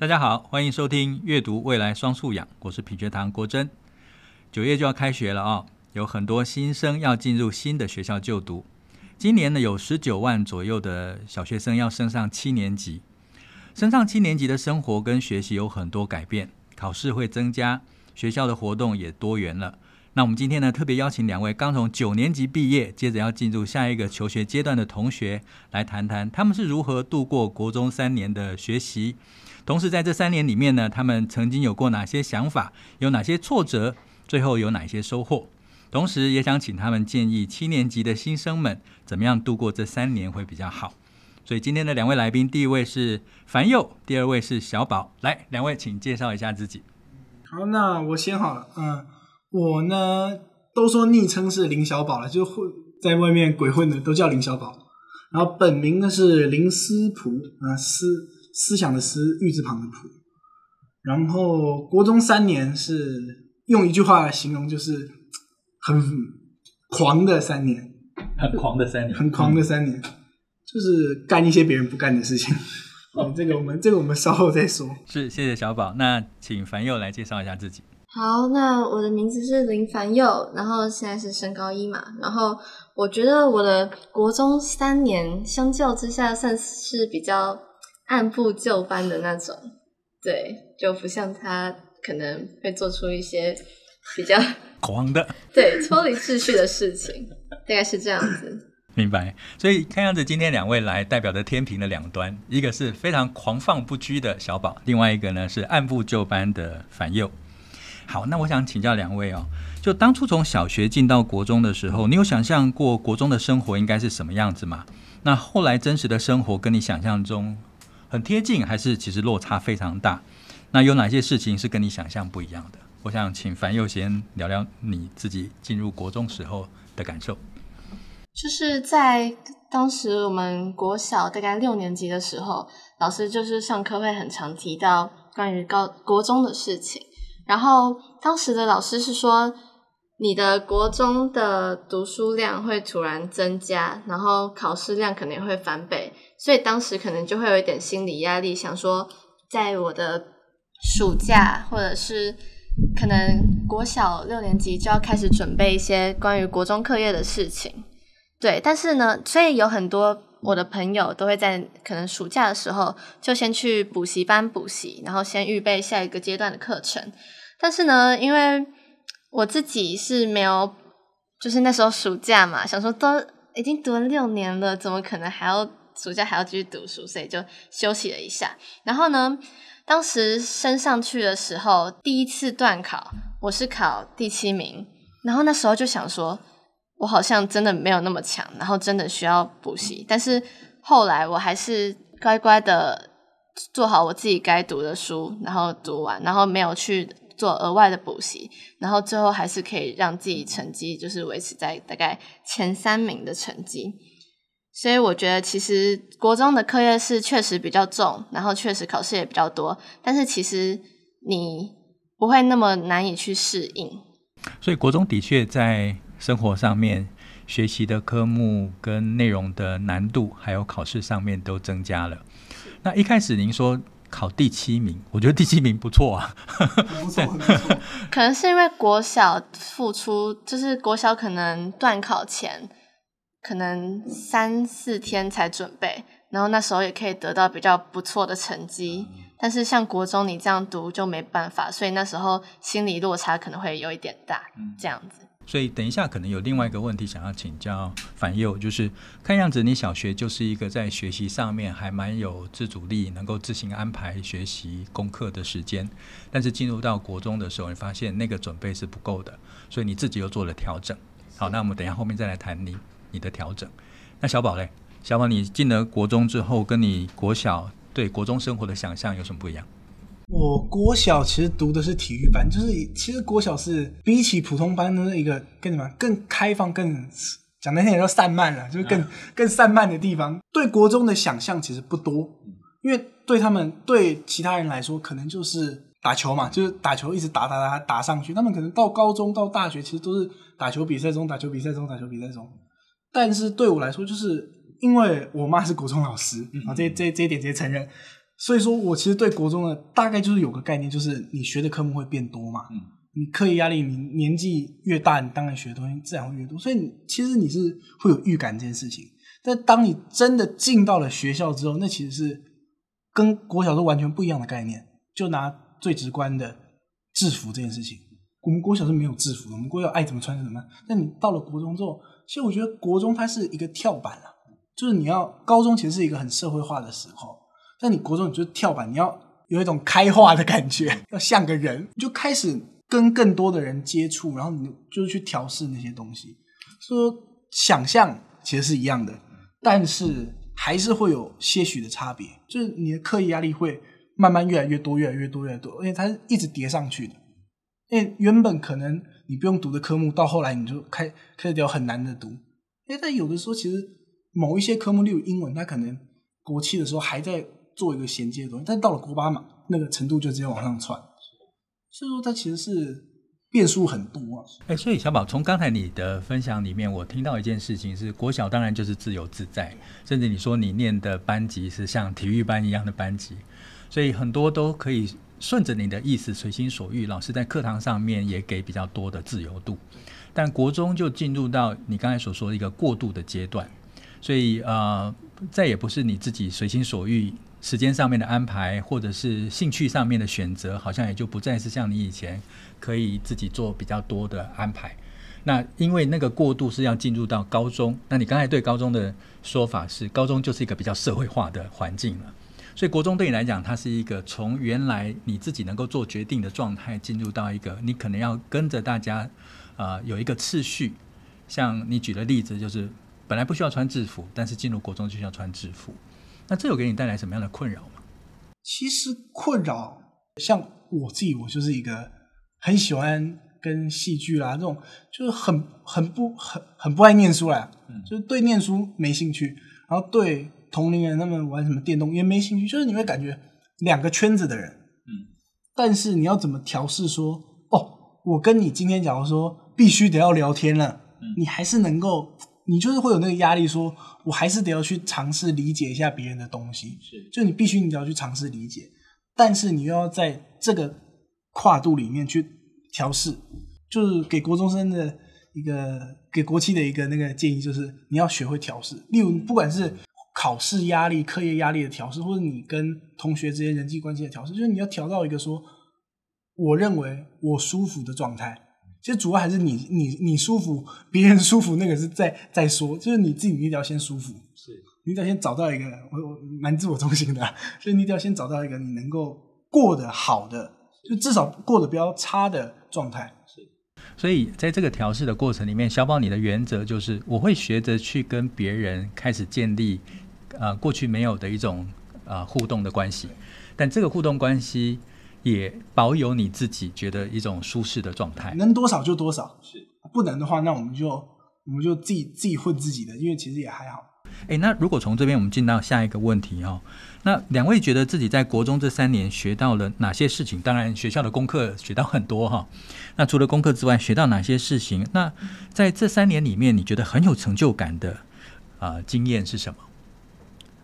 大家好，欢迎收听阅读未来双素养，我是品学堂国珍。九月就要开学了啊、有很多新生要进入新的学校就读。今年呢，有十九万左右的小学生要升上七年级。升上七年级的生活跟学习有很多改变，考试会增加，学校的活动也多元了。那我们今天呢，特别邀请两位刚从九年级毕业，接着要进入下一个求学阶段的同学，来谈谈他们是如何度过国中三年的学习。同时，在这三年里面呢，他们曾经有过哪些想法，有哪些挫折，最后有哪些收获？同时，也想请他们建议七年级的新生们怎么样度过这三年会比较好。所以，今天的两位来宾，第一位是樊佑，第二位是小宝。来，两位请介绍一下自己。好，那我先好了。嗯，我呢，都说昵称是林小宝了，就混在外面鬼混的都叫林小宝。然后本名呢是林思朴，啊思。思想的思，玉字旁的朴。然后国中三年是用一句话来形容，就是很狂的三年，很狂的三年，很狂的三年，嗯、就是干一些别人不干的事情。哦，这个我们这个我们稍后再说。是，谢谢小宝。那请樊佑来介绍一下自己。好，那我的名字是林凡佑，然后现在是升高一嘛。然后我觉得我的国中三年相较之下算是比较。按部就班的那种，对，就不像他可能会做出一些比较 狂的，对，脱离秩序的事情，大概是这样子。明白。所以看样子今天两位来代表的天平的两端，一个是非常狂放不羁的小宝，另外一个呢是按部就班的反右。好，那我想请教两位哦，就当初从小学进到国中的时候，你有想象过国中的生活应该是什么样子吗？那后来真实的生活跟你想象中很贴近，还是其实落差非常大？那有哪些事情是跟你想象不一样的？我想请樊祐先聊聊你自己进入国中时候的感受。就是在当时我们国小大概六年级的时候，老师就是上课会很常提到关于高国中的事情，然后当时的老师是说，你的国中的读书量会突然增加，然后考试量可能会翻倍。所以当时可能就会有一点心理压力，想说在我的暑假或者是可能国小六年级就要开始准备一些关于国中课业的事情。对，但是呢，所以有很多我的朋友都会在可能暑假的时候就先去补习班补习，然后先预备下一个阶段的课程。但是呢，因为我自己是没有，就是那时候暑假嘛，想说都已经读了六年了，怎么可能还要？暑假还要继续读书，所以就休息了一下。然后呢，当时升上去的时候，第一次段考我是考第七名。然后那时候就想说，我好像真的没有那么强，然后真的需要补习。但是后来我还是乖乖的做好我自己该读的书，然后读完，然后没有去做额外的补习，然后最后还是可以让自己成绩就是维持在大概前三名的成绩。所以我觉得，其实国中的课业是确实比较重，然后确实考试也比较多，但是其实你不会那么难以去适应。所以国中的确在生活上面、学习的科目跟内容的难度，还有考试上面都增加了。那一开始您说考第七名，我觉得第七名不错啊，不错，不错。可能是因为国小付出，就是国小可能段考前。可能三四天才准备，然后那时候也可以得到比较不错的成绩。但是像国中你这样读就没办法，所以那时候心理落差可能会有一点大，这样子。所以等一下可能有另外一个问题想要请教樊佑，就是看样子你小学就是一个在学习上面还蛮有自主力，能够自行安排学习功课的时间。但是进入到国中的时候，你发现那个准备是不够的，所以你自己又做了调整。好，那我们等一下后面再来谈你。你的调整，那小宝嘞？小宝，你进了国中之后，跟你国小对国中生活的想象有什么不一样？我国小其实读的是体育班，就是其实国小是比起普通班的一个更什么更开放、更讲难听点叫散漫了，就是更、啊、更散漫的地方。对国中的想象其实不多，因为对他们对其他人来说，可能就是打球嘛，就是打球一直打打打打上去。他们可能到高中到大学，其实都是打球比赛中、打球比赛中、打球比赛中。但是对我来说，就是因为我妈是国中老师，啊、嗯，这这这一点直接承认，所以说我其实对国中的大概就是有个概念，就是你学的科目会变多嘛。嗯。你课业压力，你年纪越大，你当然学的东西自然会越多。所以你其实你是会有预感这件事情。但当你真的进到了学校之后，那其实是跟国小都完全不一样的概念。就拿最直观的制服这件事情，我们国小是没有制服的，我们国小爱怎么穿就怎么。但你到了国中之后，其实我觉得国中它是一个跳板啊，就是你要高中其实是一个很社会化的时候，但你国中你就跳板，你要有一种开化的感觉，要像个人，你就开始。跟更多的人接触，然后你就去调试那些东西。说想象其实是一样的，但是还是会有些许的差别。就是你的课业压力会慢慢越来越多，越来越多，越来越多，而且它是一直叠上去的。因为原本可能你不用读的科目，到后来你就开开始掉很难的读。因为但有的时候其实某一些科目，例如英文，它可能国七的时候还在做一个衔接的东西，但到了国八嘛，那个程度就直接往上窜。所以说，它其实是变数很多啊。哎，所以小宝，从刚才你的分享里面，我听到一件事情是，国小当然就是自由自在，甚至你说你念的班级是像体育班一样的班级，所以很多都可以顺着你的意思随心所欲。老师在课堂上面也给比较多的自由度，但国中就进入到你刚才所说的一个过渡的阶段，所以呃，再也不是你自己随心所欲。时间上面的安排，或者是兴趣上面的选择，好像也就不再是像你以前可以自己做比较多的安排。那因为那个过渡是要进入到高中，那你刚才对高中的说法是，高中就是一个比较社会化的环境了。所以国中对你来讲，它是一个从原来你自己能够做决定的状态，进入到一个你可能要跟着大家，啊、呃，有一个次序。像你举的例子，就是本来不需要穿制服，但是进入国中就需要穿制服。那这有给你带来什么样的困扰吗？其实困扰，像我自己，我就是一个很喜欢跟戏剧啦这种，就是很很不很很不爱念书啦，嗯，就是对念书没兴趣，然后对同龄人他们玩什么电动也没兴趣，就是你会感觉两个圈子的人，嗯，但是你要怎么调试说，哦，我跟你今天假如说必须得要聊天了，嗯，你还是能够。你就是会有那个压力，说我还是得要去尝试理解一下别人的东西，是，就你必须你得要去尝试理解，但是你又要在这个跨度里面去调试，就是给国中生的一个，给国七的一个那个建议，就是你要学会调试。例如，不管是考试压力、课业压力的调试，或者你跟同学之间人际关系的调试，就是你要调到一个说，我认为我舒服的状态。其实主要还是你你你舒服，别人舒服，那个是在在说，就是你自己你一定要先舒服，是，你得要先找到一个我我蛮自我中心的，所以你一定要先找到一个你能够过得好的，就至少过得比较差的状态。是，所以在这个调试的过程里面，小宝你的原则就是我会学着去跟别人开始建立呃过去没有的一种呃互动的关系，但这个互动关系。也保有你自己觉得一种舒适的状态，能多少就多少，是不能的话，那我们就我们就自己自己混自己的，因为其实也还好。诶，那如果从这边我们进到下一个问题哦，那两位觉得自己在国中这三年学到了哪些事情？当然学校的功课学到很多哈、哦，那除了功课之外，学到哪些事情？那在这三年里面，你觉得很有成就感的啊、呃、经验是什么？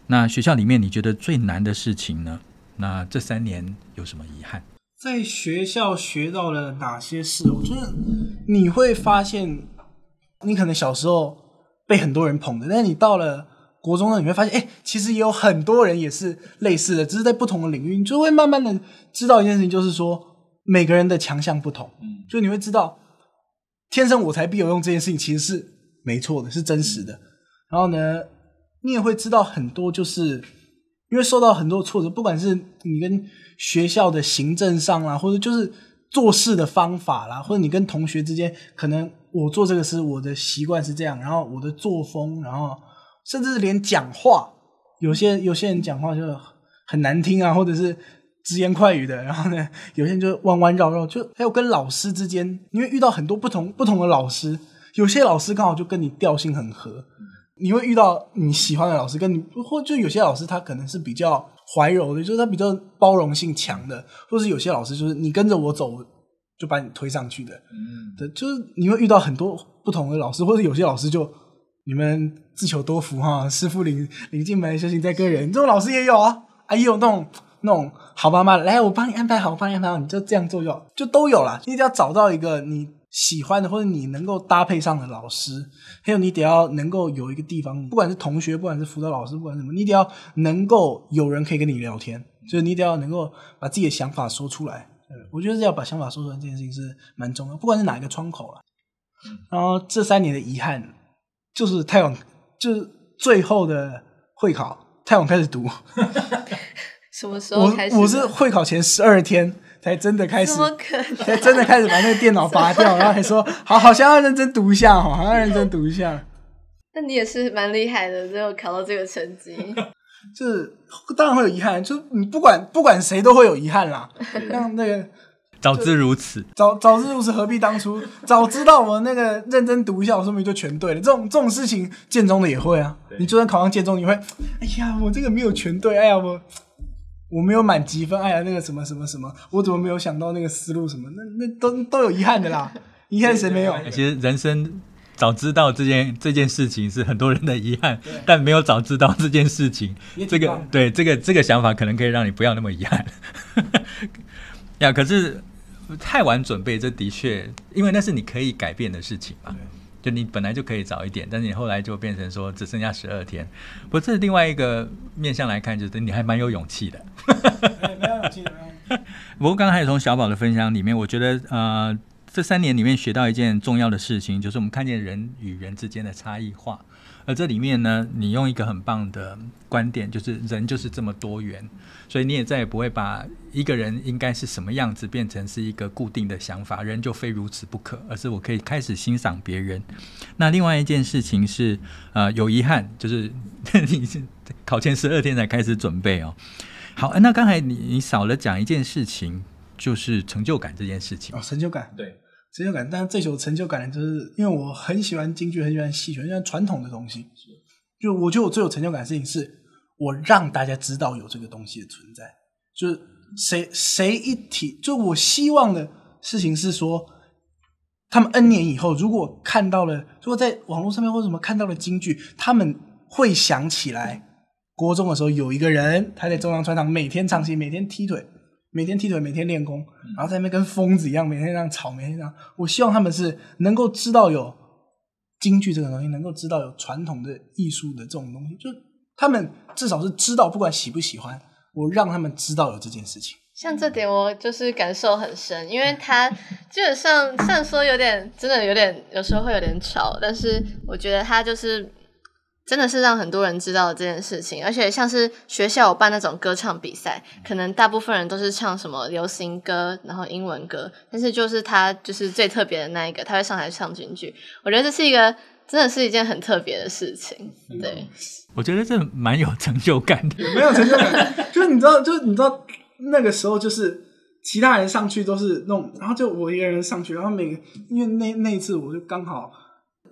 那学校里面你觉得最难的事情呢？那这三年有什么遗憾？在学校学到了哪些事？我觉得你会发现，你可能小时候被很多人捧的，但是你到了国中呢，你会发现，哎，其实也有很多人也是类似的，只是在不同的领域，你就会慢慢的知道一件事情，就是说每个人的强项不同。嗯，就你会知道，天生我材必有用这件事情其实是没错的，是真实的。然后呢，你也会知道很多就是。因为受到很多挫折，不管是你跟学校的行政上啦，或者就是做事的方法啦，或者你跟同学之间，可能我做这个事，我的习惯是这样，然后我的作风，然后甚至连讲话，有些有些人讲话就很难听啊，或者是直言快语的，然后呢，有些人就弯弯绕绕，就还有跟老师之间，你会遇到很多不同不同的老师，有些老师刚好就跟你调性很合。你会遇到你喜欢的老师，跟你或就有些老师他可能是比较怀柔的，就是他比较包容性强的，或是有些老师就是你跟着我走就把你推上去的，嗯，对，就是你会遇到很多不同的老师，或者有些老师就你们自求多福哈，师傅领领进门，修行在个人，这种老师也有啊，啊也有那种那种好妈妈，来我帮你安排好，我帮你安排好，你就这样做就好，就都有了。你一定要找到一个你喜欢的或者你能够搭配上的老师，还有你得要能够有一个地方，不管是同学，不管是辅导老师，不管什么，你得要能够有人可以跟你聊天，就是你得要能够把自己的想法说出来。我觉得是要把想法说出来这件事情是蛮重要，不管是哪一个窗口了。然后这三年的遗憾就是太晚，就是最后的会考太晚开始读。什么时候开始？我我是会考前十二天才真的开始？才真的开始把那个电脑拔掉，然后还说好，好像要认真读一下，好像要认真读一下。那你也是蛮厉害的，最后考到这个成绩。就是当然会有遗憾，就你不管不管谁都会有遗憾啦。像那个早知如此，早早知如此何必当初？早知道我那个认真读一下，我说明就全对了。这种这种事情，建中的也会啊。你就算考上建中，你会哎呀，我这个没有全对，哎呀，我我没有满级分，哎呀，那个什么什么什么，我怎么没有想到那个思路什么？那那都都有遗憾的啦。遗憾谁没有？其实人生。早知道这件这件事情是很多人的遗憾，但没有早知道这件事情，这个对这个这个想法可能可以让你不要那么遗憾。呀，可是太晚准备，这的确，因为那是你可以改变的事情嘛。就你本来就可以早一点，但是你后来就变成说只剩下十二天。不过这是另外一个面向来看，就是你还蛮有勇气的。没有勇气。不过刚才从小宝的分享里面，我觉得呃。这三年里面学到一件重要的事情，就是我们看见人与人之间的差异化。而这里面呢，你用一个很棒的观点，就是人就是这么多元，所以你也再也不会把一个人应该是什么样子变成是一个固定的想法，人就非如此不可，而是我可以开始欣赏别人。那另外一件事情是，呃，有遗憾，就是你 是考前十二天才开始准备哦。好，那刚才你你少了讲一件事情，就是成就感这件事情。哦，成就感，对。成就感，但是最有成就感的就是因为我很喜欢京剧，很喜欢戏曲，很喜欢传统的东西。就我觉得我最有成就感的事情是，我让大家知道有这个东西的存在。就是谁谁一提，就我希望的事情是说，他们 N 年以后如果看到了，如果在网络上面或者什么看到了京剧，他们会想起来，国中的时候有一个人，他在中央穿堂每天唱戏，每天踢腿。每天踢腿，每天练功，然后在那边跟疯子一样，每天这样吵，每天这样。我希望他们是能够知道有京剧这个东西，能够知道有传统的艺术的这种东西，就他们至少是知道，不管喜不喜欢，我让他们知道有这件事情。像这点，我就是感受很深，因为他基本上虽然说有点，真的有点，有时候会有点吵，但是我觉得他就是。真的是让很多人知道这件事情，而且像是学校有办那种歌唱比赛，可能大部分人都是唱什么流行歌，然后英文歌，但是就是他就是最特别的那一个，他会上台唱京剧。我觉得这是一个真的是一件很特别的事情。对，我觉得这蛮有成就感的，没有成就感，就是你知道，就是你知道那个时候就是其他人上去都是那种，然后就我一个人上去，然后每个因为那那一次我就刚好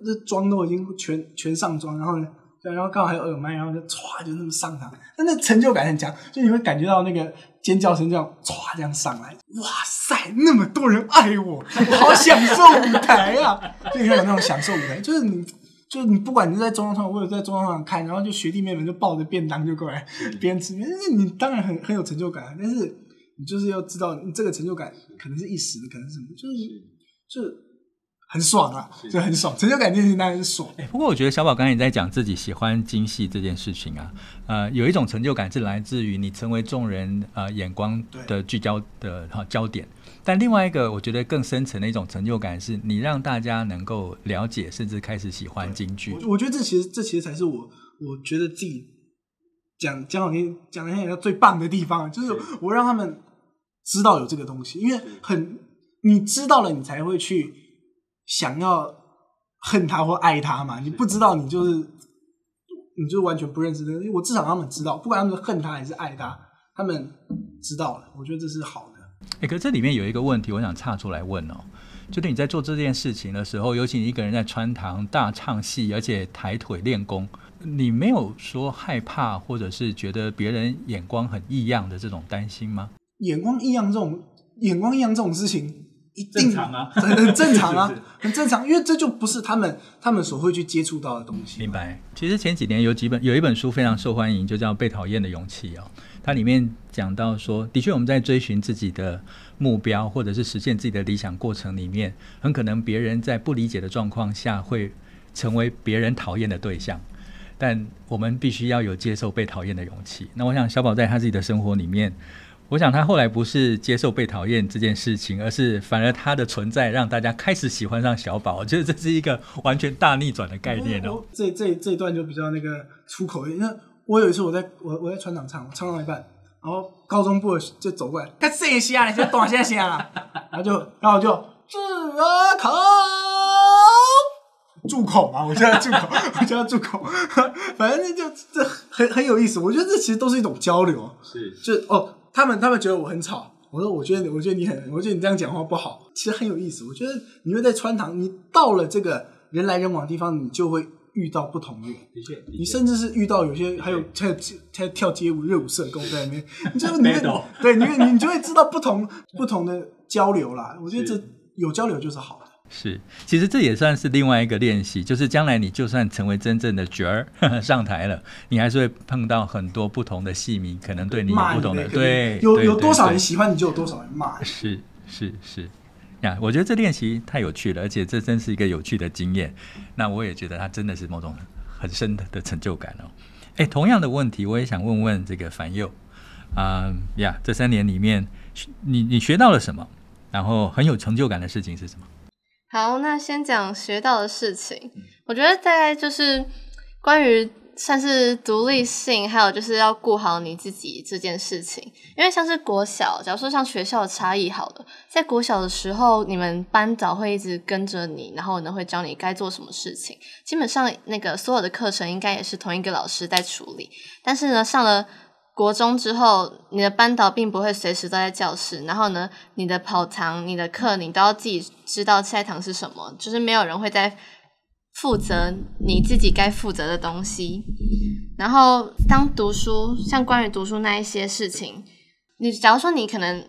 那妆都已经全全上妆，然后呢。然后刚好还有耳麦，然后就歘就那么上场，但那成就感很强，就你会感觉到那个尖叫声这样歘这样上来，哇塞，那么多人爱我，我好享受舞台啊！就你会有那种享受舞台，就是你，就是你不管你是在中央场或者在中央场看，然后就学弟妹们就抱着便当就过来 边吃，那你当然很很有成就感，但是你就是要知道，你这个成就感可能是一时的，可能是什么，就是就是。很爽啊，就很爽，成就感这件事情当然是爽。欸，不过我觉得小宝刚才也在讲自己喜欢京戏这件事情啊，呃，有一种成就感是来自于你成为众人呃眼光的聚焦的哈焦点，但另外一个我觉得更深层的一种成就感是你让大家能够了解甚至开始喜欢京剧。我我觉得这其实这其实才是我我觉得自己讲讲好听讲的像最棒的地方，就是我让他们知道有这个东西，因为很你知道了，你才会去。想要恨他或爱他嘛？你不知道，你就是你就完全不认识的。我至少他们知道，不管他们恨他还是爱他，他们知道了。我觉得这是好的。哎、欸，可是这里面有一个问题，我想岔出来问哦，就是你在做这件事情的时候，尤其你一个人在穿堂大唱戏，而且抬腿练功，你没有说害怕，或者是觉得别人眼光很异样的这种担心吗？眼光异样这种眼光异样这种事情。一定正常啊，很正常啊，很正常，因为这就不是他们他们所会去接触到的东西。明白。其实前几年有几本有一本书非常受欢迎，就叫《被讨厌的勇气》哦。它里面讲到说，的确我们在追寻自己的目标或者是实现自己的理想过程里面，很可能别人在不理解的状况下会成为别人讨厌的对象，但我们必须要有接受被讨厌的勇气。那我想小宝在他自己的生活里面，我想他后来不是接受被讨厌这件事情，而是反而他的存在让大家开始喜欢上小宝。我觉得这是一个完全大逆转的概念哦。这这这一段就比较那个出口一点，那。我有一次我在我我在船长唱唱到一半，然后高中部就走过来，看这下你就短线线了，然后就然后就住啊口住口嘛，我叫他住口，我叫他住口，反正就这很很有意思。我觉得这其实都是一种交流，是就哦，他们他们觉得我很吵，我说我觉得我觉得你很，我觉得你这样讲话不好，其实很有意思。我觉得你会在穿堂，你到了这个人来人往的地方，你就会。遇到不同的人，的确，你甚至是遇到有些还有跳跳跳街舞热舞社跟我在那边，你就 你会对，你你就会知道不同不同的交流啦。我觉得这有交流就是好的。是，其实这也算是另外一个练习，就是将来你就算成为真正的角儿 上台了，你还是会碰到很多不同的戏迷，可能对你有不同的对，有有多少人喜欢你就有多少人骂。是是是。呀，我觉得这练习太有趣了，而且这真是一个有趣的经验。那我也觉得它真的是某种很深的的成就感哦。哎，同样的问题，我也想问问这个樊佑啊呀，这三年里面，你你学到了什么？然后很有成就感的事情是什么？好，那先讲学到的事情。我觉得大概就是关于。算是独立性，还有就是要顾好你自己这件事情。因为像是国小，假如说像学校的差异好了，在国小的时候，你们班导会一直跟着你，然后呢会教你该做什么事情。基本上那个所有的课程应该也是同一个老师在处理。但是呢，上了国中之后，你的班导并不会随时都在教室，然后呢，你的跑堂、你的课，你都要自己知道下一堂是什么，就是没有人会在。负责你自己该负责的东西，然后当读书，像关于读书那一些事情，你假如说你可能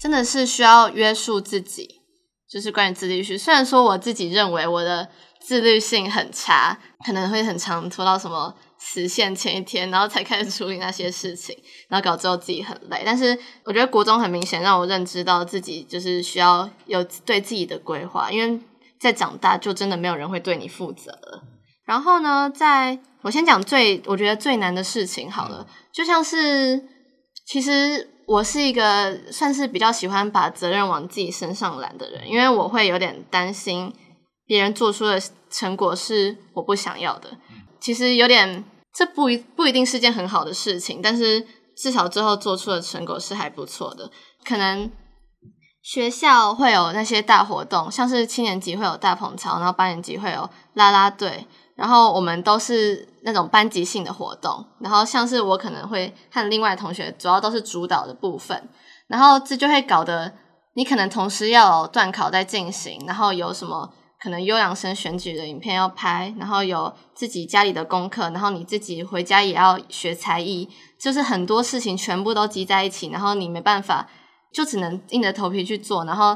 真的是需要约束自己，就是关于自律性。虽然说我自己认为我的自律性很差，可能会很常拖到什么时限前一天，然后才开始处理那些事情，然后搞之后自己很累。但是我觉得国中很明显让我认知到自己就是需要有对自己的规划，因为。在长大，就真的没有人会对你负责了。然后呢，在我先讲最我觉得最难的事情好了，就像是其实我是一个算是比较喜欢把责任往自己身上揽的人，因为我会有点担心别人做出的成果是我不想要的。其实有点这不一不一定是件很好的事情，但是至少最后做出的成果是还不错的，可能。学校会有那些大活动，像是七年级会有大鹏操，然后八年级会有啦啦队，然后我们都是那种班级性的活动，然后像是我可能会和另外同学主要都是主导的部分，然后这就会搞得你可能同时要有段考在进行，然后有什么可能优良生选举的影片要拍，然后有自己家里的功课，然后你自己回家也要学才艺，就是很多事情全部都积在一起，然后你没办法。就只能硬着头皮去做，然后，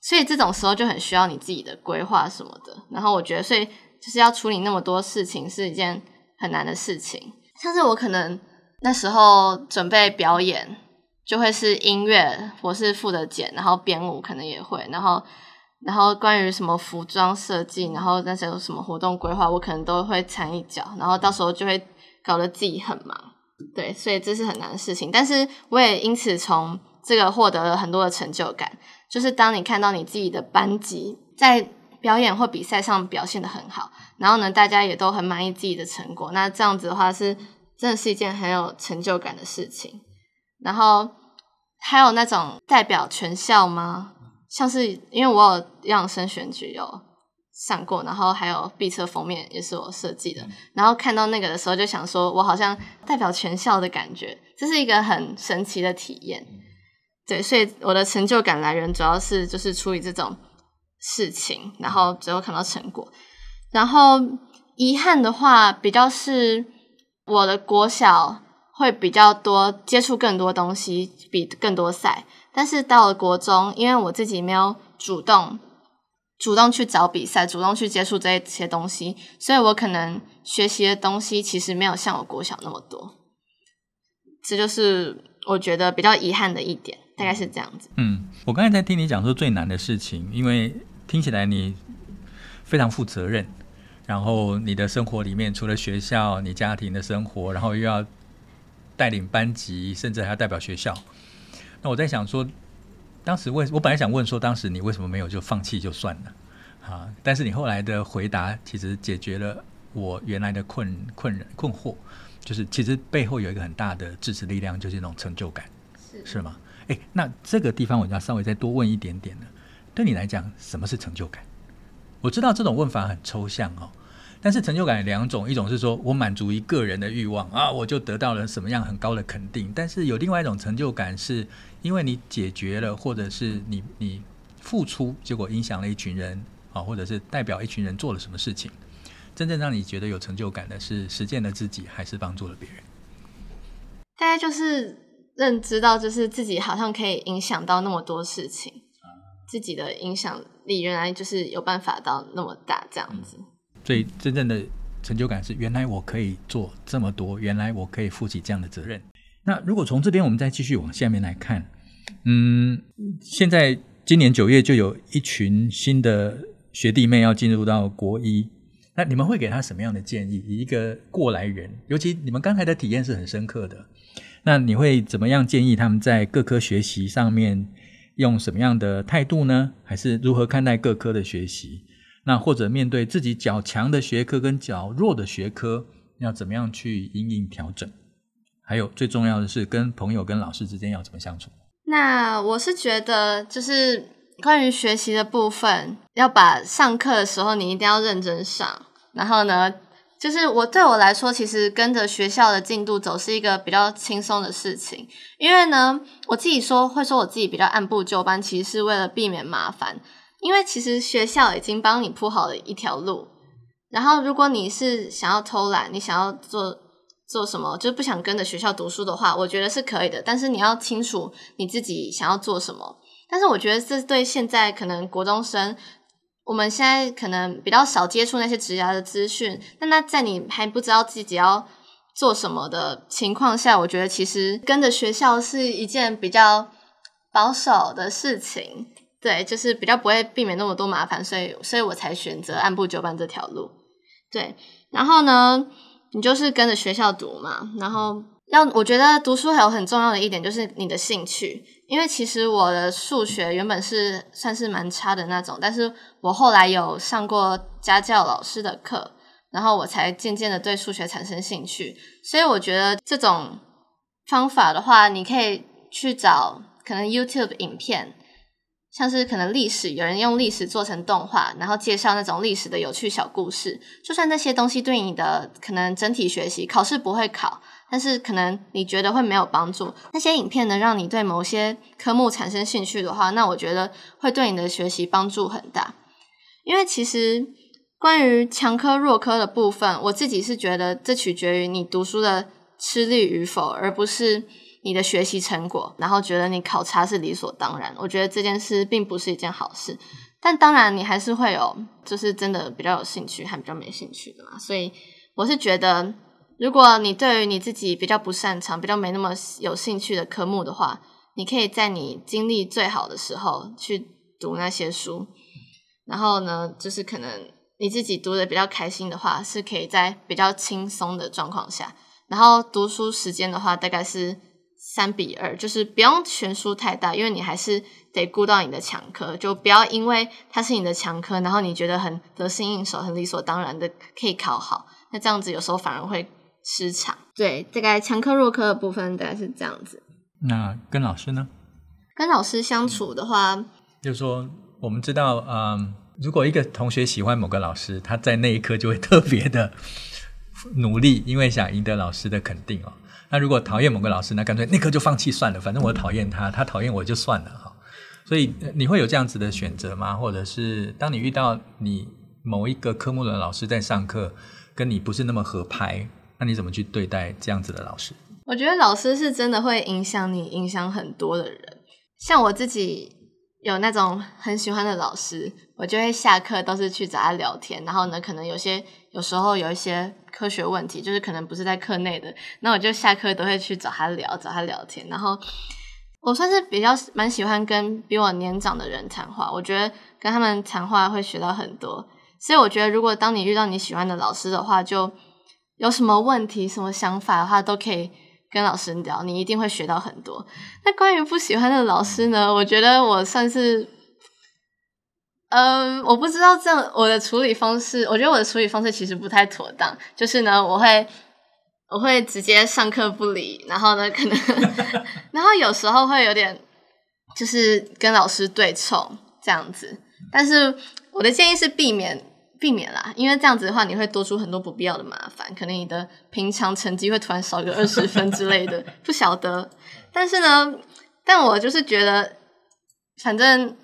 所以这种时候就很需要你自己的规划什么的。然后我觉得，所以就是要处理那么多事情是一件很难的事情。像是我可能那时候准备表演，就会是音乐，我是负责剪，然后编舞可能也会，然后，然后关于什么服装设计，然后那些有什么活动规划，我可能都会掺一脚，然后到时候就会搞得自己很忙。对，所以这是很难的事情。但是我也因此从这个获得了很多的成就感，就是当你看到你自己的班级在表演或比赛上表现得很好，然后呢，大家也都很满意自己的成果，那这样子的话是真的是一件很有成就感的事情。然后还有那种代表全校吗？像是因为我有优良生选举有上过，然后还有毕册封面也是我设计的，然后看到那个的时候就想说，我好像代表全校的感觉，这是一个很神奇的体验。对，所以我的成就感来源主要是就是处理这种事情，然后最后看到成果。然后遗憾的话，比较是我的国小会比较多接触更多东西，比更多赛。但是到了国中，因为我自己没有主动主动去找比赛，主动去接触这些东西，所以我可能学习的东西其实没有像我国小那么多。这就是我觉得比较遗憾的一点，大概是这样子。嗯，我刚才在听你讲说最难的事情，因为听起来你非常负责任，然后你的生活里面除了学校，你家庭的生活，然后又要带领班级，甚至还要代表学校。那我在想说，当时为我本来想问说，当时你为什么没有就放弃就算了啊？但是你后来的回答其实解决了我原来的困困困惑，就是其实背后有一个很大的支持力量，就是那种成就感，是是吗？诶，那这个地方我就要稍微再多问一点点了。对你来讲，什么是成就感？我知道这种问法很抽象哦。但是成就感有两种，一种是说我满足于个人的欲望啊，我就得到了什么样很高的肯定。但是有另外一种成就感，是因为你解决了，或者是你你付出，结果影响了一群人啊，或者是代表一群人做了什么事情。真正让你觉得有成就感的是实践了自己，还是帮助了别人？大概就是认知到，就是自己好像可以影响到那么多事情，自己的影响力原来就是有办法到那么大，这样子。所以真正的成就感是，原来我可以做这么多，原来我可以负起这样的责任。那如果从这边我们再继续往下面来看，嗯，现在今年九月就有一群新的学弟妹要进入到国一，那你们会给他什么样的建议？以一个过来人，尤其你们刚才的体验是很深刻的，那你会怎么样建议他们在各科学习上面用什么样的态度呢？还是如何看待各科的学习？那或者面对自己较强的学科跟较弱的学科，要怎么样去因应调整？还有最重要的是，跟朋友跟老师之间要怎么相处？那我是觉得，就是关于学习的部分，要把上课的时候你一定要认真上。然后呢，就是我对我来说，其实跟着学校的进度走是一个比较轻松的事情。因为呢，我自己说会说我自己比较按部就班，其实是为了避免麻烦。因为其实学校已经帮你铺好了一条路，然后如果你是想要偷懒，你想要做做什么，就是不想跟着学校读书的话，我觉得是可以的。但是你要清楚你自己想要做什么。但是我觉得这对现在可能国中生，我们现在可能比较少接触那些职涯的资讯，但那在你还不知道自己要做什么的情况下，我觉得其实跟着学校是一件比较保守的事情。对，就是比较不会避免那么多麻烦，所以，所以我才选择按部就班这条路。对，然后呢，你就是跟着学校读嘛。然后要，我觉得读书还有很重要的一点就是你的兴趣，因为其实我的数学原本是算是蛮差的那种，但是我后来有上过家教老师的课，然后我才渐渐的对数学产生兴趣。所以我觉得这种方法的话，你可以去找可能 YouTube 影片。像是可能历史，有人用历史做成动画，然后介绍那种历史的有趣小故事。就算那些东西对你的可能整体学习考试不会考，但是可能你觉得会没有帮助。那些影片能让你对某些科目产生兴趣的话，那我觉得会对你的学习帮助很大。因为其实关于强科弱科的部分，我自己是觉得这取决于你读书的吃力与否，而不是。你的学习成果，然后觉得你考差是理所当然，我觉得这件事并不是一件好事。但当然，你还是会有，就是真的比较有兴趣，还比较没兴趣的嘛。所以我是觉得，如果你对于你自己比较不擅长、比较没那么有兴趣的科目的话，你可以在你精力最好的时候去读那些书。然后呢，就是可能你自己读的比较开心的话，是可以在比较轻松的状况下，然后读书时间的话，大概是。三比二，就是不用悬殊太大，因为你还是得顾到你的强科，就不要因为它是你的强科，然后你觉得很得心应手、很理所当然的可以考好，那这样子有时候反而会失常。对，大概强科弱科的部分大概是这样子。那跟老师呢？跟老师相处的话，嗯、就是说我们知道，嗯，如果一个同学喜欢某个老师，他在那一刻就会特别的 努力，因为想赢得老师的肯定哦。那如果讨厌某个老师，那干脆那科就放弃算了，反正我讨厌他，他讨厌我就算了哈。所以你会有这样子的选择吗？或者是当你遇到你某一个科目的老师在上课，跟你不是那么合拍，那你怎么去对待这样子的老师？我觉得老师是真的会影响你，影响很多的人。像我自己有那种很喜欢的老师，我就会下课都是去找他聊天。然后呢，可能有些有时候有一些科学问题，就是可能不是在课内的，那我就下课都会去找他聊，找他聊天。然后我算是比较蛮喜欢跟比我年长的人谈话，我觉得跟他们谈话会学到很多。所以我觉得，如果当你遇到你喜欢的老师的话，就有什么问题、什么想法的话，都可以。跟老师聊，你一定会学到很多。那关于不喜欢的老师呢？我觉得我算是，嗯，我不知道这样我的处理方式，我觉得我的处理方式其实不太妥当。就是呢，我会我会直接上课不理，然后呢，可能，然后有时候会有点，就是跟老师对冲这样子。但是我的建议是避免。避免啦，因为这样子的话，你会多出很多不必要的麻烦，可能你的平常成绩会突然少个二十分之类的，不晓得。但是呢，但我就是觉得，反正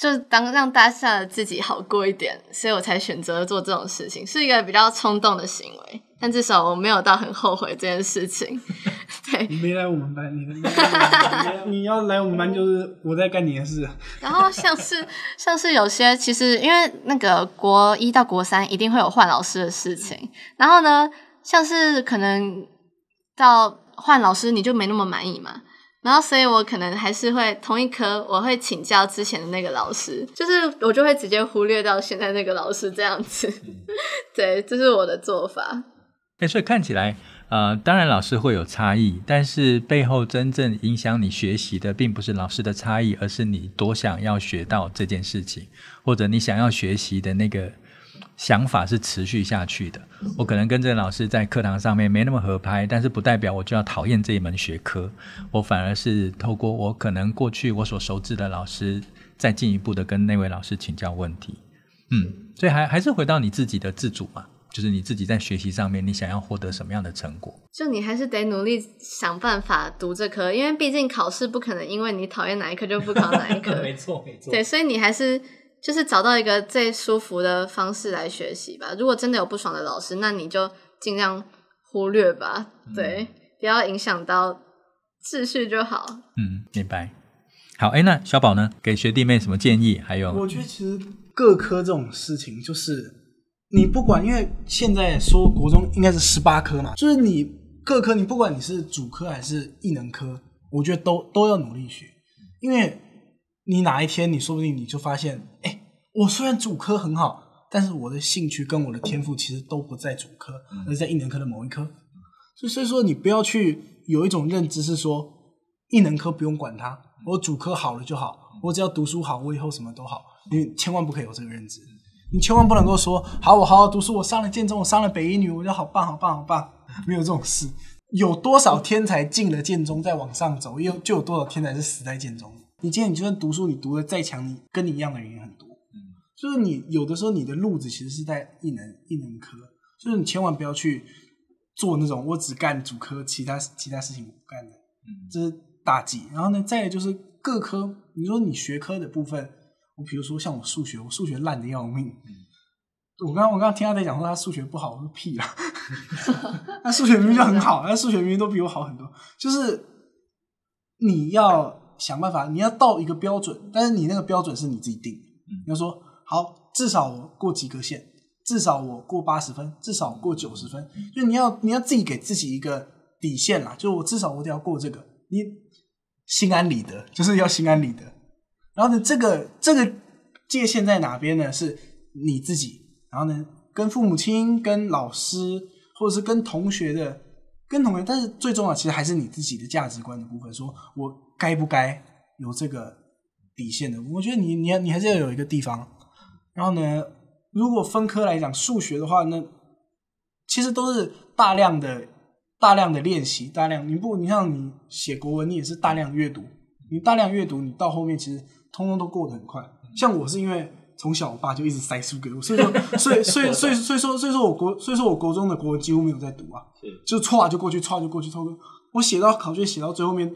就当让大家自己好过一点，所以我才选择做这种事情，是一个比较冲动的行为。但至少我没有到很后悔这件事情。对，你没来我们班，你你，你要来我们班就是我在干你的事。然后像是像是有些其实因为那个国一到国三一定会有换老师的事情，然后呢，像是可能到换老师你就没那么满意嘛，然后所以我可能还是会同一科我会请教之前的那个老师，就是我就会直接忽略到现在那个老师这样子。对，这是我的做法。哎，所以看起来。呃，当然老师会有差异，但是背后真正影响你学习的，并不是老师的差异，而是你多想要学到这件事情，或者你想要学习的那个想法是持续下去的。我可能跟这个老师在课堂上面没那么合拍，但是不代表我就要讨厌这一门学科，我反而是透过我可能过去我所熟知的老师，再进一步的跟那位老师请教问题。嗯，所以还还是回到你自己的自主嘛。就是你自己在学习上面，你想要获得什么样的成果？就你还是得努力想办法读这科，因为毕竟考试不可能因为你讨厌哪一科就不考哪一科。没错，没错。对，所以你还是就是找到一个最舒服的方式来学习吧。如果真的有不爽的老师，那你就尽量忽略吧。对，嗯、不要影响到秩序就好。嗯，明白。好，哎，那小宝呢？给学弟妹什么建议？还有，我觉得其实各科这种事情就是。你不管，因为现在说国中应该是十八科嘛，就是你各科，你不管你是主科还是艺能科，我觉得都都要努力学，因为你哪一天你说不定你就发现，哎，我虽然主科很好，但是我的兴趣跟我的天赋其实都不在主科，而在艺能科的某一科，所以所以说你不要去有一种认知是说艺能科不用管它，我主科好了就好，我只要读书好，我以后什么都好，你千万不可以有这个认知。你千万不能够说好，我好好读书，我上了建中，我上了北一女，我就好棒，好棒，好棒。没有这种事。有多少天才进了建中，再往上走，又就有多少天才是死在建中。你今天你就算读书，你读的再强，你跟你一样的人也很多。嗯，就是你有的时候你的路子其实是在一能一能科，就是你千万不要去做那种我只干主科，其他其他事情不干的。嗯，这是大忌。然后呢，再来就是各科，你说你学科的部分。我比如说像我数学，我数学烂的要命。嗯我刚刚我刚刚听他在讲说他数学不好，我说屁啦，他数学明明就很好，他数学明明都比我好很多。就是你要想办法，你要到一个标准，但是你那个标准是你自己定的。你要说好，至少我过及格线，至少我过八十分，至少我过九十分，就你要你要自己给自己一个底线啦。就我至少我得要过这个，你心安理得，就是要心安理得。然后呢，这个这个界限在哪边呢？是你自己。然后呢，跟父母亲、跟老师，或者是跟同学的，跟同学。但是最重要，其实还是你自己的价值观的部分。说我该不该有这个底线的？我觉得你你你还是要有一个地方。然后呢，如果分科来讲，数学的话，那其实都是大量的、大量的练习，大量。你不，你像你写国文，你也是大量阅读。你大量阅读，你到后面其实。通通都过得很快，像我是因为从小我爸就一直塞书给我，所以说，所以，所以，所以，所以说，所以说我国，所以说我国中的国文几乎没有在读啊，就歘就过去，歘就过去，歘就我写到考卷写到最后面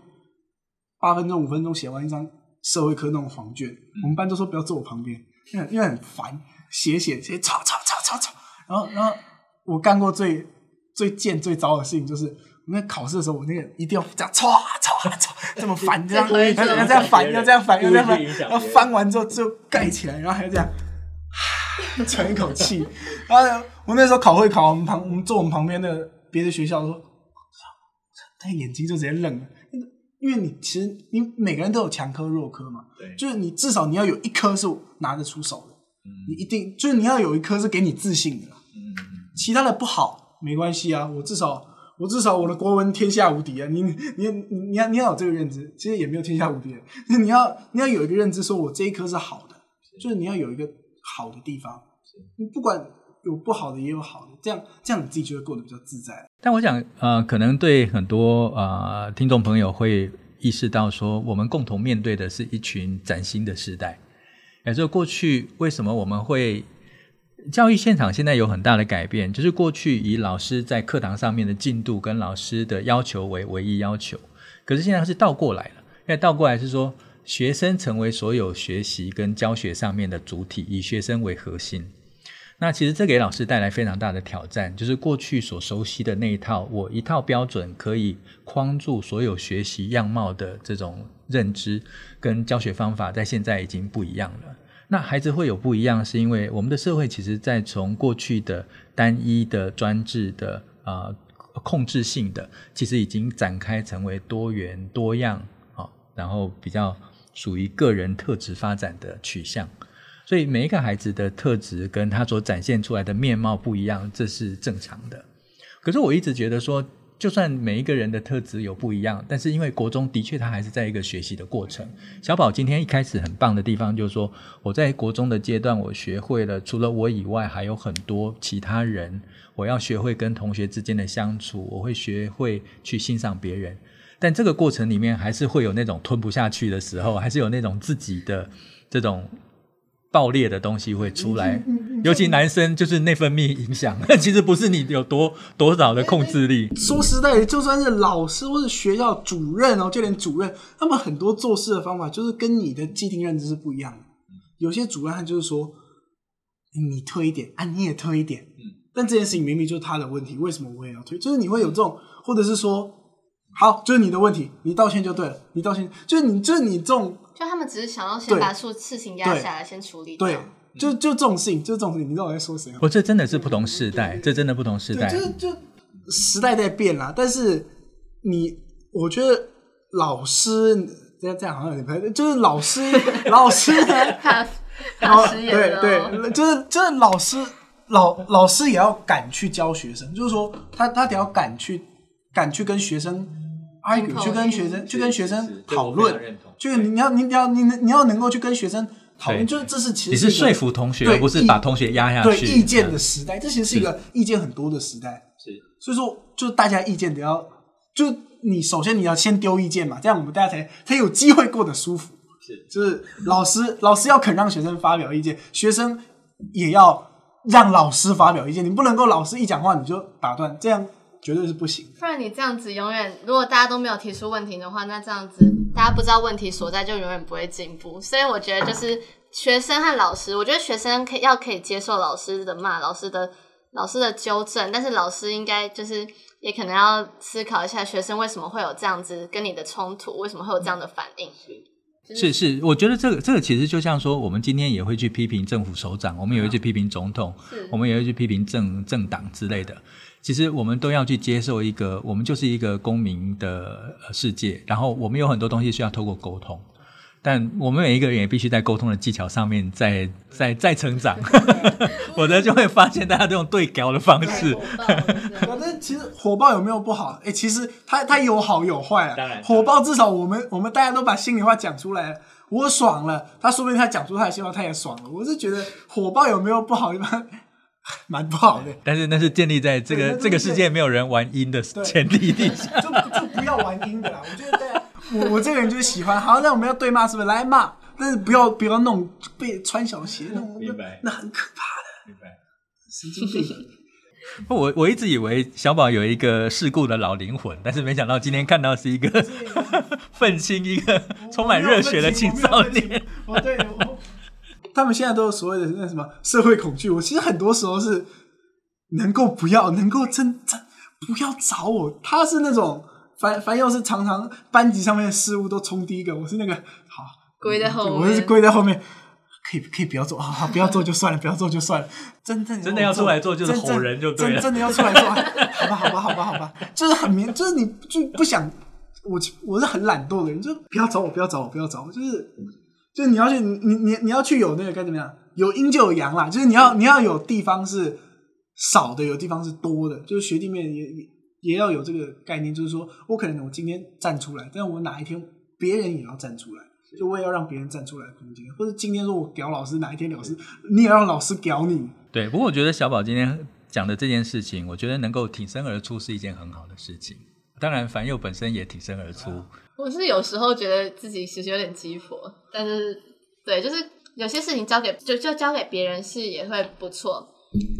八分钟五分钟写完一张社会科那种仿卷，我们班都说不要坐我旁边，因为因为很烦，写写写，吵吵吵吵吵，然后然后我干过最最贱最糟的事情就是那考试的时候，我那个一定要这样唰唰唰这么翻，这样要这样翻，要这样翻，要这样翻，然后翻完之后就盖起来，然后还要这样 喘一口气。然后我那时候考会考，我们旁我们坐我们旁边的别的学校说，他眼睛就直接愣了，因为你其实你每个人都有强科弱科嘛，对，就是你至少你要有一科是拿得出手的，你一定就是你要有一科是给你自信的，嗯其他的不好没关系啊，我至少。我至少我的国文天下无敌啊！你你你你要你要有这个认知，其实也没有天下无敌。你要你要有一个认知，说我这一科是好的，就是你要有一个好的地方。你不管有不好的也有好的，这样这样你自己就会过得比较自在。但我想，呃，可能对很多呃听众朋友会意识到说，我们共同面对的是一群崭新的时代。也就过去为什么我们会？教育现场现在有很大的改变，就是过去以老师在课堂上面的进度跟老师的要求为唯一要求，可是现在是倒过来了。现在倒过来是说，学生成为所有学习跟教学上面的主体，以学生为核心。那其实这给老师带来非常大的挑战，就是过去所熟悉的那一套，我一套标准可以框住所有学习样貌的这种认知跟教学方法，在现在已经不一样了。那孩子会有不一样，是因为我们的社会其实，在从过去的单一的专制的啊、控制性的，其实已经展开成为多元多样啊、然后比较属于个人特质发展的取向。所以每一个孩子的特质跟他所展现出来的面貌不一样，这是正常的。可是我一直觉得说。就算每一个人的特质有不一样，但是因为国中的确他还是在一个学习的过程。小宝今天一开始很棒的地方就是说，我在国中的阶段，我学会了除了我以外还有很多其他人，我要学会跟同学之间的相处，我会学会去欣赏别人。但这个过程里面还是会有那种吞不下去的时候，还是有那种自己的这种。爆裂的东西会出来，尤其男生就是内分泌影响。其实不是你有多多少的控制力。说实在的，就算是老师或是学校主任哦，就连主任，他们很多做事的方法就是跟你的既定认知是不一样的。有些主任他就是说，你推一点啊，你也推一点。但这件事情明明就是他的问题，为什么我也要推？就是你会有这种，或者是说，好，就是你的问题，你道歉就对了，你道歉，就是你，就是你这种。就他们只是想要先把事事情压下来，先处理掉。对，就就这种事情，就这种事情，你知道我在说谁吗？不，这真的是不同时代，这真的不同时代。就是就时代在变啦，但是你，我觉得老师这样这样好像有点不太对，就是老师 老师呢，老师也对对，就是就是老师老老师也要敢去教学生，就是说他他得要敢去敢去跟学生。去跟学生去跟学生讨论，就是你要你要你你要能够去跟学生讨论，就是这是其实你是说服同学，而不是把同学压下去。对意见的时代，这其实是一个意见很多的时代。是，所以说，就大家意见得要，就你首先你要先丢意见嘛，这样我们大家才才有机会过得舒服。是，就是老师老师要肯让学生发表意见，学生也要让老师发表意见，你不能够老师一讲话你就打断，这样。绝对是不行，不然你这样子永远，如果大家都没有提出问题的话，那这样子大家不知道问题所在，就永远不会进步。所以我觉得就是学生和老师，我觉得学生可以要可以接受老师的骂，老师的老师的纠正，但是老师应该就是也可能要思考一下，学生为什么会有这样子跟你的冲突，为什么会有这样的反应？是是，我觉得这个这个其实就像说，我们今天也会去批评政府首长，我们也会去批评总统，我们也会去批评政政党之类的。其实我们都要去接受一个，我们就是一个公民的世界，然后我们有很多东西需要透过沟通，但我们每一个人也必须在沟通的技巧上面再再再成长，否则就会发现大家这种对调的方式。反正 其实火爆有没有不好？哎，其实它它有好有坏啊。当然，火爆至少我们我们大家都把心里话讲出来了，我爽了，他说不定他讲出他的心里话，他也爽了。我是觉得火爆有没有不好？一般。蛮不好的，但是那是建立在这个这个世界没有人玩阴的前提底下，就就不要玩阴的啦。我觉得对，我我这个人就是喜欢。好，那我们要对骂是不是？来骂，但是不要不要弄被穿小鞋那种，明白？那很可怕的，明白？神经病。我我一直以为小宝有一个世故的老灵魂，但是没想到今天看到是一个愤青，一个充满热血的青少年。哦，对。他们现在都是所谓的那什么社会恐惧，我其实很多时候是能够不要，能够真真不要找我。他是那种凡凡又是常常班级上面的事物都冲第一个，我是那个好归在后面，我是归在后面。可以可以不要做，好好不要做就算了，不要做就算了。真正真的要出来做就是吼人就对了，真真的要出来做，好吧好吧好吧好吧，就是很明，就是你就不想我我是很懒惰的人，就不要找我不要找我不要找我，就是就是你要去你你你要去有那个该怎么样，有阴就有阳啦，就是你要你要有地方是少的，有地方是多的，就是学弟妹也也要有这个概念，就是说我可能我今天站出来，但我哪一天别人也要站出来。就我也要让别人站出来空间，或者今天说我屌老师，哪一天老师你也要让老师屌你。对，不过我觉得小宝今天讲的这件事情，我觉得能够挺身而出是一件很好的事情。当然，凡佑本身也挺身而出。我是有时候觉得自己其实有点鸡婆，但是对，就是有些事情交给就就交给别人是也会不错，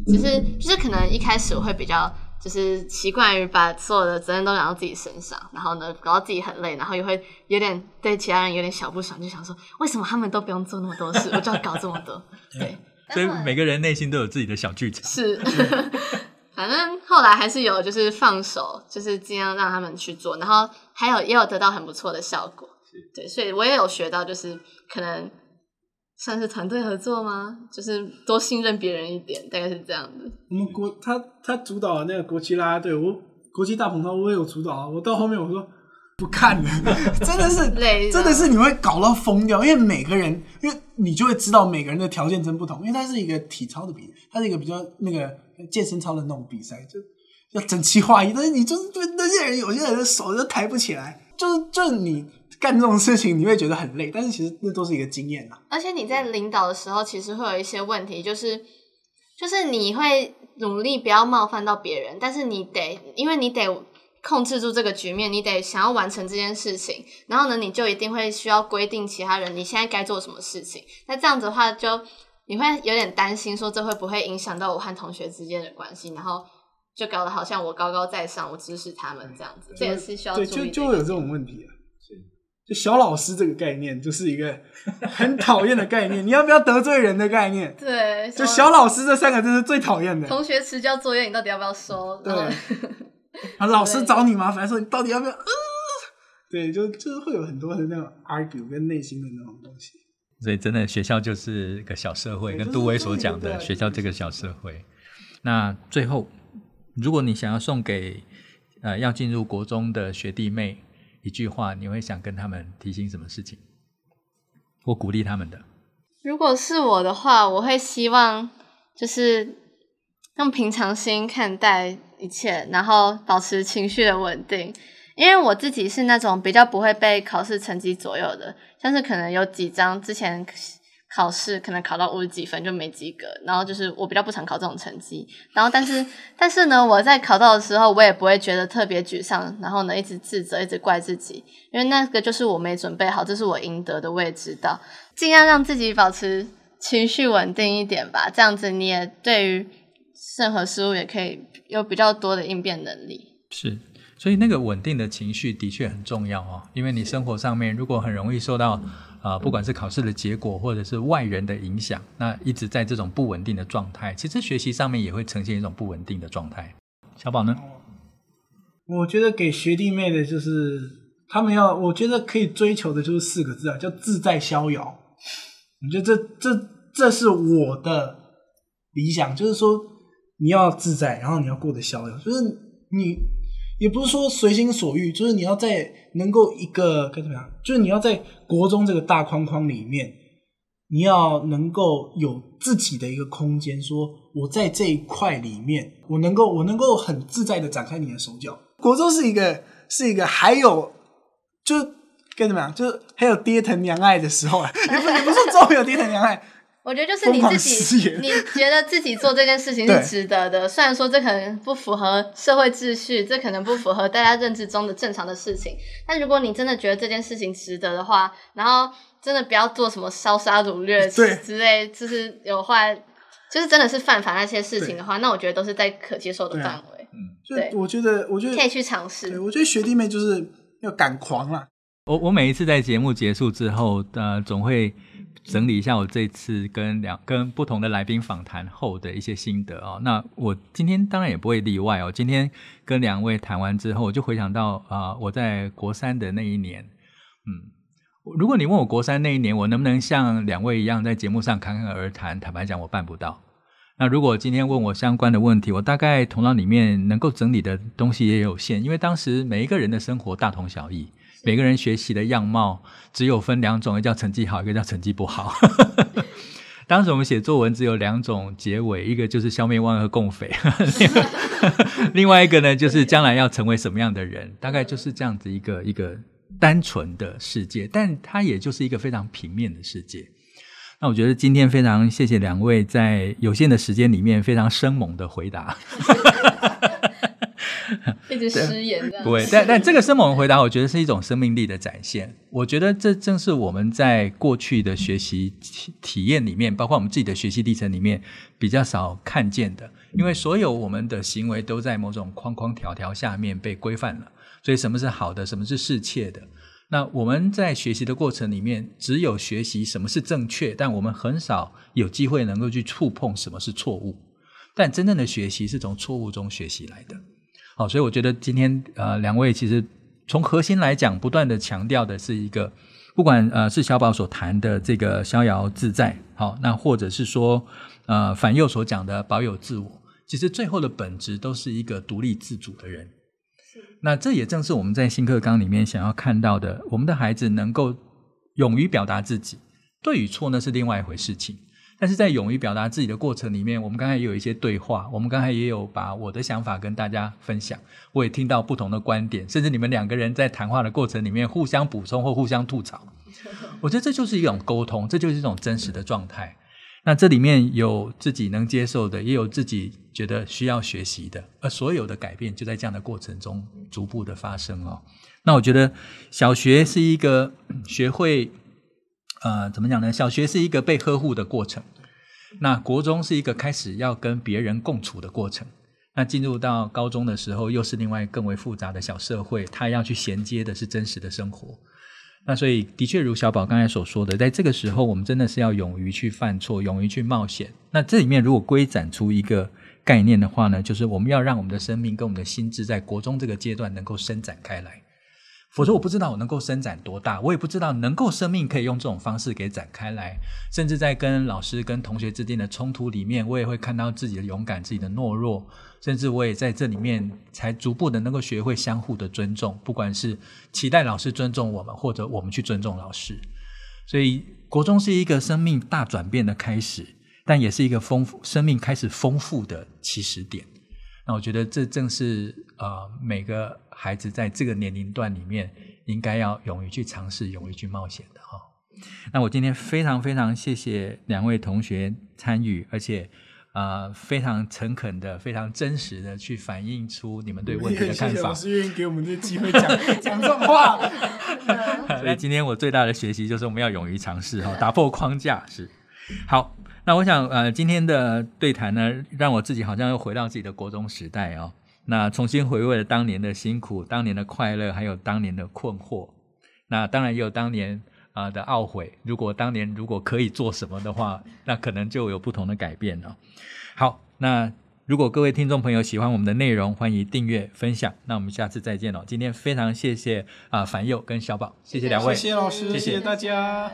只是就是可能一开始我会比较。就是习惯于把所有的责任都揽到自己身上，然后呢，搞到自己很累，然后也会有点对其他人有点小不爽，就想说为什么他们都不用做那么多事，我就要搞这么多？对，所以每个人内心都有自己的小剧场。是，反正后来还是有就是放手，就是尽量让他们去做，然后还有也有得到很不错的效果。对，所以我也有学到，就是可能。算是团队合作吗？就是多信任别人一点，大概是这样的。我们国他他主导的那个国旗啦啦队，我国旗大鹏他我也有主导啊。我到后面我说不看了，真的是累，真的是你会搞到疯掉。因为每个人，因为你就会知道每个人的条件真不同。因为它是一个体操的比赛，它是一个比较那个健身操的那种比赛，就要整齐划一。但是你就是对那些人，有些人的手就抬不起来，就是就是你。干这种事情你会觉得很累，但是其实那都是一个经验啊。而且你在领导的时候，其实会有一些问题，就是就是你会努力不要冒犯到别人，但是你得，因为你得控制住这个局面，你得想要完成这件事情，然后呢，你就一定会需要规定其他人你现在该做什么事情。那这样子的话，就你会有点担心，说这会不会影响到我和同学之间的关系，然后就搞得好像我高高在上，我指使他们这样子，这也是需要注意的。对，就就会有这种问题啊。就小老师这个概念，就是一个很讨厌的概念。你要不要得罪人的概念？对，就小老师这三个字是最讨厌的。同学迟交作业，你到底要不要收？对，啊，老师找你麻烦，说你到底要不要？呃，对，就就是会有很多的那种 argue 跟内心的那种东西。所以，真的学校就是个小社会，跟杜威所讲的学校这个小社会。那最后，如果你想要送给呃要进入国中的学弟妹。一句话，你会想跟他们提醒什么事情，或鼓励他们的？如果是我的话，我会希望就是用平常心看待一切，然后保持情绪的稳定。因为我自己是那种比较不会被考试成绩左右的，像是可能有几张之前。考试可能考到五十几分就没及格，然后就是我比较不常考这种成绩，然后但是但是呢，我在考到的时候，我也不会觉得特别沮丧，然后呢一直自责，一直怪自己，因为那个就是我没准备好，这是我应得的，我也知道，尽量让自己保持情绪稳定一点吧，这样子你也对于任何事物也可以有比较多的应变能力。是，所以那个稳定的情绪的确很重要哦，因为你生活上面如果很容易受到。啊、呃，不管是考试的结果，或者是外人的影响，那一直在这种不稳定的状态，其实学习上面也会呈现一种不稳定的状态。小宝呢？我觉得给学弟妹的就是他们要，我觉得可以追求的就是四个字啊，叫自在逍遥。我觉得这这这是我的理想，就是说你要自在，然后你要过得逍遥，就是你。也不是说随心所欲，就是你要在能够一个该怎么样，就是你要在国中这个大框框里面，你要能够有自己的一个空间，说我在这一块里面，我能够我能够很自在的展开你的手脚。国中是一个是一个还有就该怎么样，就是还有爹疼娘爱的时候啊，也不也不是说总有爹疼娘爱。我觉得就是你自己，你觉得自己做这件事情是值得的。虽然说这可能不符合社会秩序，这可能不符合大家认知中的正常的事情，但如果你真的觉得这件事情值得的话，然后真的不要做什么烧杀掳掠之类，就是有坏，就是真的是犯法那些事情的话，那我觉得都是在可接受的范围。嗯，对，我觉得，我觉得可以去尝试。我觉得学弟妹就是要敢狂啊！我我每一次在节目结束之后，呃，总会。整理一下我这次跟两跟不同的来宾访谈后的一些心得哦。那我今天当然也不会例外哦。今天跟两位谈完之后，我就回想到啊、我在国三的那一年，嗯，如果你问我国三那一年我能不能像两位一样在节目上侃侃而谈，坦白讲我办不到。那如果今天问我相关的问题，我大概头脑里面能够整理的东西也有限，因为当时每一个人的生活大同小异。每个人学习的样貌只有分两种，一个叫成绩好，一个叫成绩不好。当时我们写作文只有两种结尾，一个就是消灭万恶共匪，另外一个呢就是将来要成为什么样的人，大概就是这样子一个一个单纯的世界，但它也就是一个非常平面的世界。那我觉得今天非常谢谢两位在有限的时间里面非常生猛的回答。一直失言的，不会，但但这个生猛的回答，我觉得是一种生命力的展现。我觉得这正是我们在过去的学习体体验里面，包括我们自己的学习历程里面比较少看见的。因为所有我们的行为都在某种框框条条下面被规范了，所以什么是好的，什么是适切的？那我们在学习的过程里面，只有学习什么是正确，但我们很少有机会能够去触碰什么是错误。但真正的学习是从错误中学习来的。好，所以我觉得今天呃，两位其实从核心来讲，不断的强调的是一个，不管呃是小宝所谈的这个逍遥自在，好，那或者是说呃反右所讲的保有自我，其实最后的本质都是一个独立自主的人。是。那这也正是我们在新课纲里面想要看到的，我们的孩子能够勇于表达自己，对与错那是另外一回事情。但是在勇于表达自己的过程里面，我们刚才也有一些对话，我们刚才也有把我的想法跟大家分享，我也听到不同的观点，甚至你们两个人在谈话的过程里面互相补充或互相吐槽，我觉得这就是一种沟通，这就是一种真实的状态。那这里面有自己能接受的，也有自己觉得需要学习的，而所有的改变就在这样的过程中逐步的发生哦。那我觉得小学是一个 学会。呃，怎么讲呢？小学是一个被呵护的过程，那国中是一个开始要跟别人共处的过程，那进入到高中的时候，又是另外更为复杂的小社会，他要去衔接的是真实的生活。那所以，的确如小宝刚才所说的，在这个时候，我们真的是要勇于去犯错，勇于去冒险。那这里面如果归展出一个概念的话呢，就是我们要让我们的生命跟我们的心智在国中这个阶段能够伸展开来。否则我不知道我能够伸展多大，我也不知道能够生命可以用这种方式给展开来。甚至在跟老师、跟同学之间的冲突里面，我也会看到自己的勇敢、自己的懦弱。甚至我也在这里面才逐步的能够学会相互的尊重，不管是期待老师尊重我们，或者我们去尊重老师。所以国中是一个生命大转变的开始，但也是一个丰富生命开始丰富的起始点。那我觉得这正是呃每个孩子在这个年龄段里面应该要勇于去尝试、勇于去冒险的哈、哦。那我今天非常非常谢谢两位同学参与，而且呃非常诚恳的、非常真实的去反映出你们对问题的看法。谢谢老师愿意给我们这个机会讲讲这种话。所以今天我最大的学习就是我们要勇于尝试哈，打破框架是好。那我想，呃，今天的对谈呢，让我自己好像又回到自己的国中时代哦。那重新回味了当年的辛苦、当年的快乐，还有当年的困惑。那当然也有当年啊、呃、的懊悔。如果当年如果可以做什么的话，那可能就有不同的改变了。好，那如果各位听众朋友喜欢我们的内容，欢迎订阅分享。那我们下次再见了。今天非常谢谢啊樊佑跟小宝，谢谢两位，谢谢老师，谢谢大家。